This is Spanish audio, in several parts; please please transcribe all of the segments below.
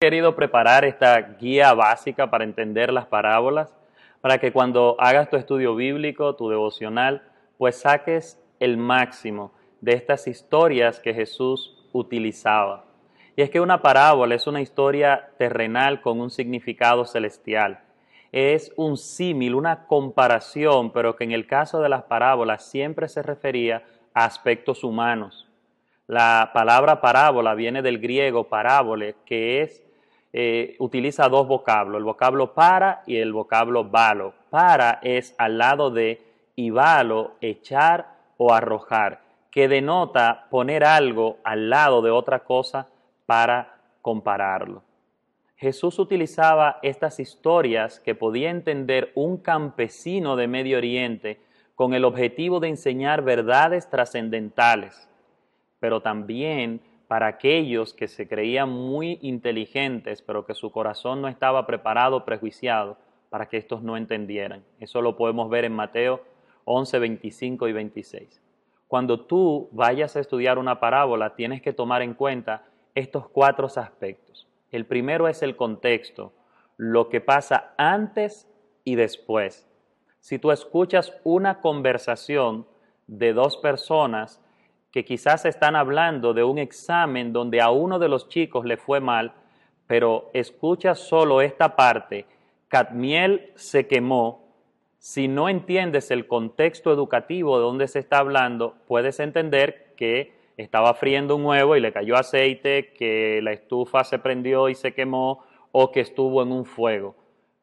querido preparar esta guía básica para entender las parábolas, para que cuando hagas tu estudio bíblico, tu devocional, pues saques el máximo de estas historias que Jesús utilizaba. Y es que una parábola es una historia terrenal con un significado celestial. Es un símil, una comparación, pero que en el caso de las parábolas siempre se refería a aspectos humanos. La palabra parábola viene del griego parábole, que es eh, utiliza dos vocablos, el vocablo para y el vocablo valo. Para es al lado de y valo, echar o arrojar, que denota poner algo al lado de otra cosa para compararlo. Jesús utilizaba estas historias que podía entender un campesino de Medio Oriente con el objetivo de enseñar verdades trascendentales pero también para aquellos que se creían muy inteligentes, pero que su corazón no estaba preparado, prejuiciado, para que estos no entendieran. Eso lo podemos ver en Mateo 11, 25 y 26. Cuando tú vayas a estudiar una parábola, tienes que tomar en cuenta estos cuatro aspectos. El primero es el contexto, lo que pasa antes y después. Si tú escuchas una conversación de dos personas, que quizás están hablando de un examen donde a uno de los chicos le fue mal, pero escucha solo esta parte, Cadmiel se quemó, si no entiendes el contexto educativo de donde se está hablando, puedes entender que estaba friendo un huevo y le cayó aceite, que la estufa se prendió y se quemó o que estuvo en un fuego.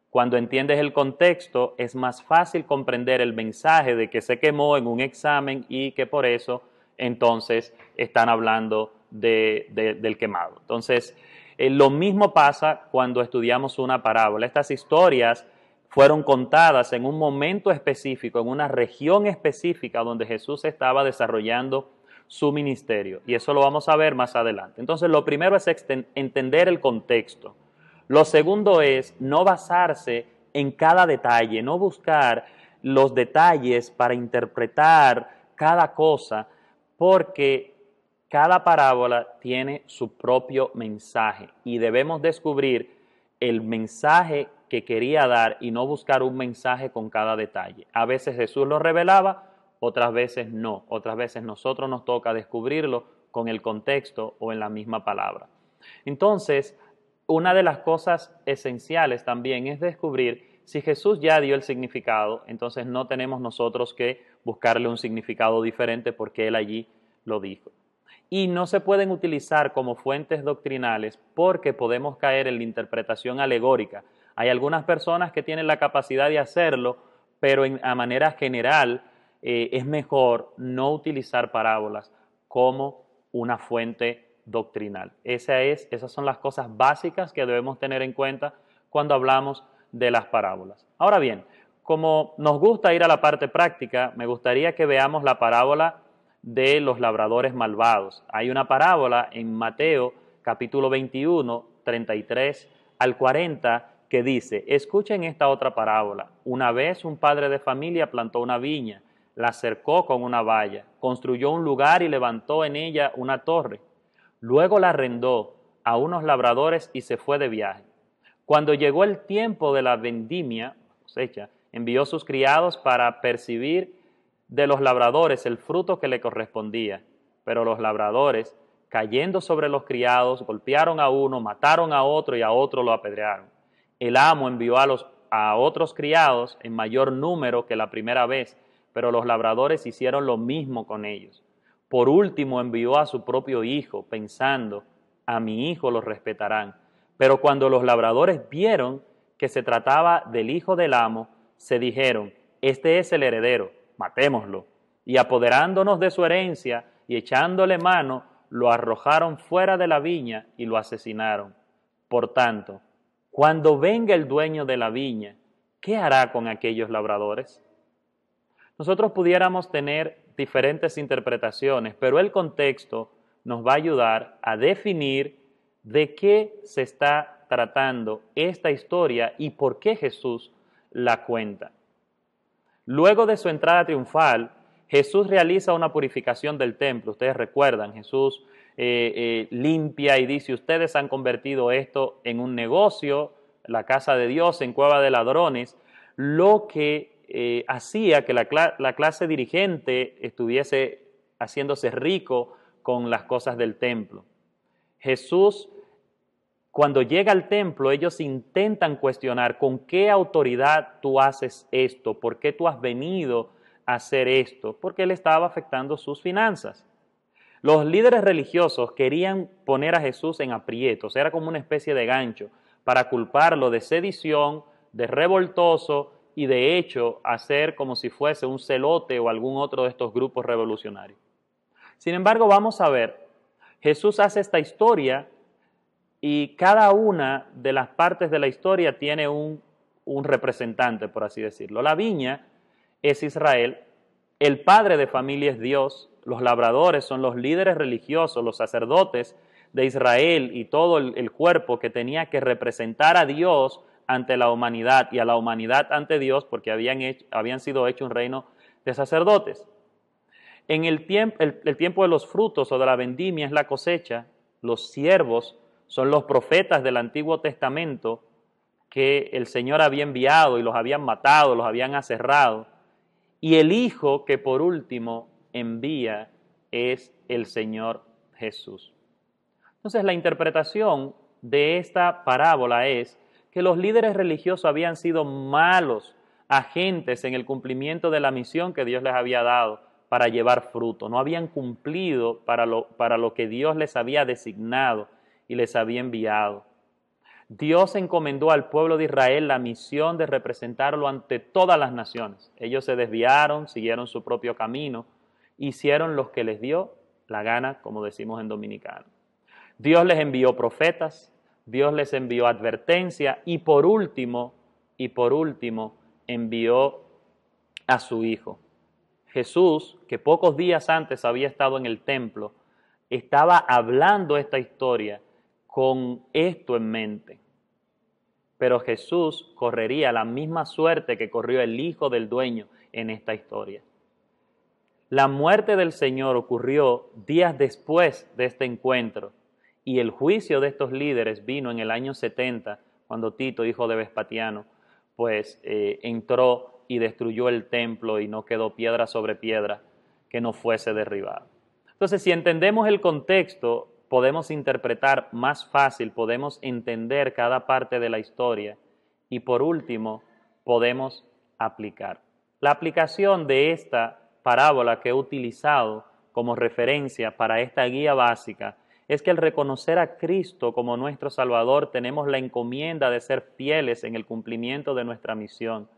Cuando entiendes el contexto, es más fácil comprender el mensaje de que se quemó en un examen y que por eso entonces están hablando del quemado. Entonces, eh, lo mismo pasa cuando estudiamos una parábola. Estas historias fueron contadas en un momento específico, en una región específica donde Jesús estaba desarrollando su ministerio. Y eso lo vamos a ver más adelante. Entonces, lo primero es entender el contexto. Lo segundo es no basarse en cada detalle, no buscar los detalles para interpretar cada cosa, porque cada parábola tiene su propio mensaje y debemos descubrir el mensaje que quería dar y no buscar un mensaje con cada detalle. A veces Jesús lo revelaba, otras veces no, otras veces nosotros nos toca descubrirlo con el contexto o en la misma palabra. Entonces, una de las cosas esenciales también es descubrir si Jesús ya dio el significado, entonces no tenemos nosotros que buscarle un significado diferente porque Él allí lo dijo. Y no se pueden utilizar como fuentes doctrinales porque podemos caer en la interpretación alegórica. Hay algunas personas que tienen la capacidad de hacerlo, pero a manera general eh, es mejor no utilizar parábolas como una fuente doctrinal. Es, esas son las cosas básicas que debemos tener en cuenta cuando hablamos de las parábolas. Ahora bien, como nos gusta ir a la parte práctica, me gustaría que veamos la parábola de los labradores malvados. Hay una parábola en Mateo capítulo 21, 33 al 40 que dice, escuchen esta otra parábola. Una vez un padre de familia plantó una viña, la cercó con una valla, construyó un lugar y levantó en ella una torre. Luego la arrendó a unos labradores y se fue de viaje. Cuando llegó el tiempo de la vendimia, cosecha, envió sus criados para percibir de los labradores el fruto que le correspondía. Pero los labradores, cayendo sobre los criados, golpearon a uno, mataron a otro y a otro lo apedrearon. El amo envió a, los, a otros criados en mayor número que la primera vez, pero los labradores hicieron lo mismo con ellos. Por último envió a su propio hijo, pensando, a mi hijo lo respetarán. Pero cuando los labradores vieron que se trataba del hijo del amo, se dijeron, este es el heredero, matémoslo. Y apoderándonos de su herencia y echándole mano, lo arrojaron fuera de la viña y lo asesinaron. Por tanto, cuando venga el dueño de la viña, ¿qué hará con aquellos labradores? Nosotros pudiéramos tener diferentes interpretaciones, pero el contexto nos va a ayudar a definir de qué se está tratando esta historia y por qué Jesús la cuenta. Luego de su entrada triunfal, Jesús realiza una purificación del templo. Ustedes recuerdan, Jesús eh, eh, limpia y dice, ustedes han convertido esto en un negocio, la casa de Dios en cueva de ladrones, lo que eh, hacía que la, la clase dirigente estuviese haciéndose rico con las cosas del templo. Jesús, cuando llega al templo, ellos intentan cuestionar con qué autoridad tú haces esto, por qué tú has venido a hacer esto, porque él estaba afectando sus finanzas. Los líderes religiosos querían poner a Jesús en aprietos, era como una especie de gancho para culparlo de sedición, de revoltoso y de hecho hacer como si fuese un celote o algún otro de estos grupos revolucionarios. Sin embargo, vamos a ver, Jesús hace esta historia y cada una de las partes de la historia tiene un, un representante, por así decirlo. La viña es Israel, el padre de familia es Dios, los labradores son los líderes religiosos, los sacerdotes de Israel y todo el, cuerpo que tenía que representar a Dios ante la humanidad y a la humanidad ante Dios porque habían, habían sido hechos un reino de sacerdotes. En el tiempo, el tiempo de los frutos o de la vendimia es la cosecha, los siervos son los profetas del Antiguo Testamento que el Señor había enviado y los habían matado, los habían aserrado. Y el Hijo que por último envía es el Señor Jesús. Entonces la interpretación de esta parábola es que los líderes religiosos habían sido malos agentes en el cumplimiento de la misión que Dios les había dado para llevar fruto. No habían cumplido para lo, para lo que Dios les había designado y les había enviado. Dios encomendó al pueblo de Israel la misión de representarlo ante todas las naciones. Ellos se desviaron, siguieron su propio camino, hicieron lo que les dio la gana, como decimos en dominicano. Dios les envió profetas, Dios les envió advertencia y por último, y por último, envió a su Hijo. Jesús, que pocos días antes había estado en el templo, estaba hablando esta historia con esto en mente. Pero Jesús correría la misma suerte que corrió el hijo del dueño en esta historia. La muerte del Señor ocurrió días después de este encuentro y el juicio de estos líderes vino en el año 70, cuando Tito, hijo de Vespasiano, pues eh, entró y destruyó el templo y no quedó piedra sobre piedra que no fuese derribado. Entonces, si entendemos el contexto, podemos interpretar más fácil, podemos entender cada parte de la historia y por último, podemos aplicar. La aplicación de esta parábola que he utilizado como referencia para esta guía básica es que al reconocer a Cristo como nuestro Salvador tenemos la encomienda de ser fieles en el cumplimiento de nuestra misión,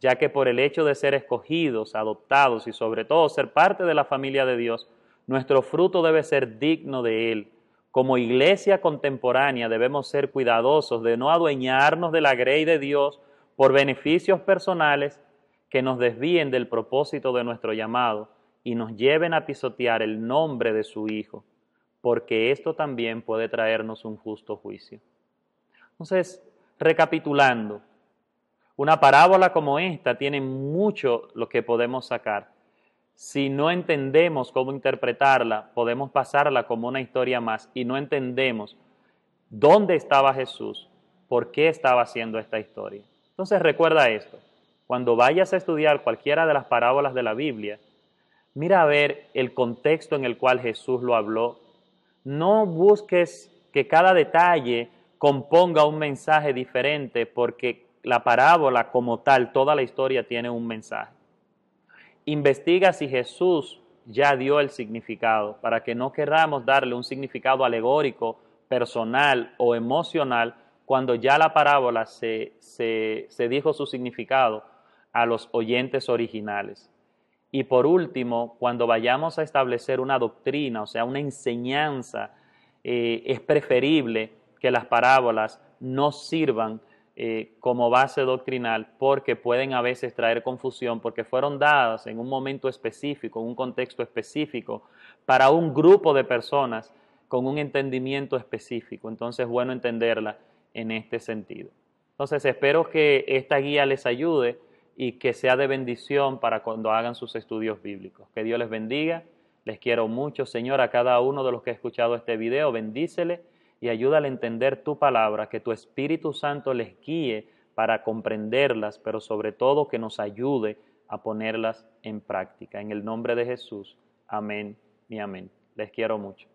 ya que por el hecho de ser escogidos, adoptados y sobre todo ser parte de la familia de Dios, nuestro fruto debe ser digno de Él. Como iglesia contemporánea debemos ser cuidadosos de no adueñarnos de la grey de Dios por beneficios personales que nos desvíen del propósito de nuestro llamado y nos lleven a pisotear el nombre de su Hijo porque esto también puede traernos un justo juicio. Entonces, recapitulando, una parábola como esta tiene mucho lo que podemos sacar. Si no entendemos cómo interpretarla, podemos pasarla como una historia más y no entendemos dónde estaba Jesús, por qué estaba haciendo esta historia. Entonces recuerda esto, cuando vayas a estudiar cualquiera de las parábolas de la Biblia, mira a ver el contexto en el cual Jesús lo habló no busques que cada detalle componga un mensaje diferente porque la parábola como tal, toda la historia tiene un mensaje. Investiga si Jesús ya dio el significado para que no queramos darle un significado alegórico, personal o emocional cuando ya la parábola se, se dijo su significado a los oyentes originales. Y por último, cuando vayamos a establecer una doctrina, o sea, una enseñanza, eh, es preferible que las parábolas no sirvan eh, como base doctrinal porque pueden a veces traer confusión porque fueron dadas en un momento específico, en un contexto específico, para un grupo de personas con un entendimiento específico. Entonces es bueno entenderla en este sentido. Entonces espero que esta guía les ayude y que sea de bendición para cuando hagan sus estudios bíblicos. Que Dios les bendiga, Les quiero mucho, Señor, a cada uno de los que ha escuchado este video, bendícele y ayúdale a entender tu palabra, que tu Espíritu Santo les guíe para comprenderlas, pero sobre todo que nos ayude a ponerlas en práctica. En el nombre de Jesús, amén y amén. Les quiero mucho.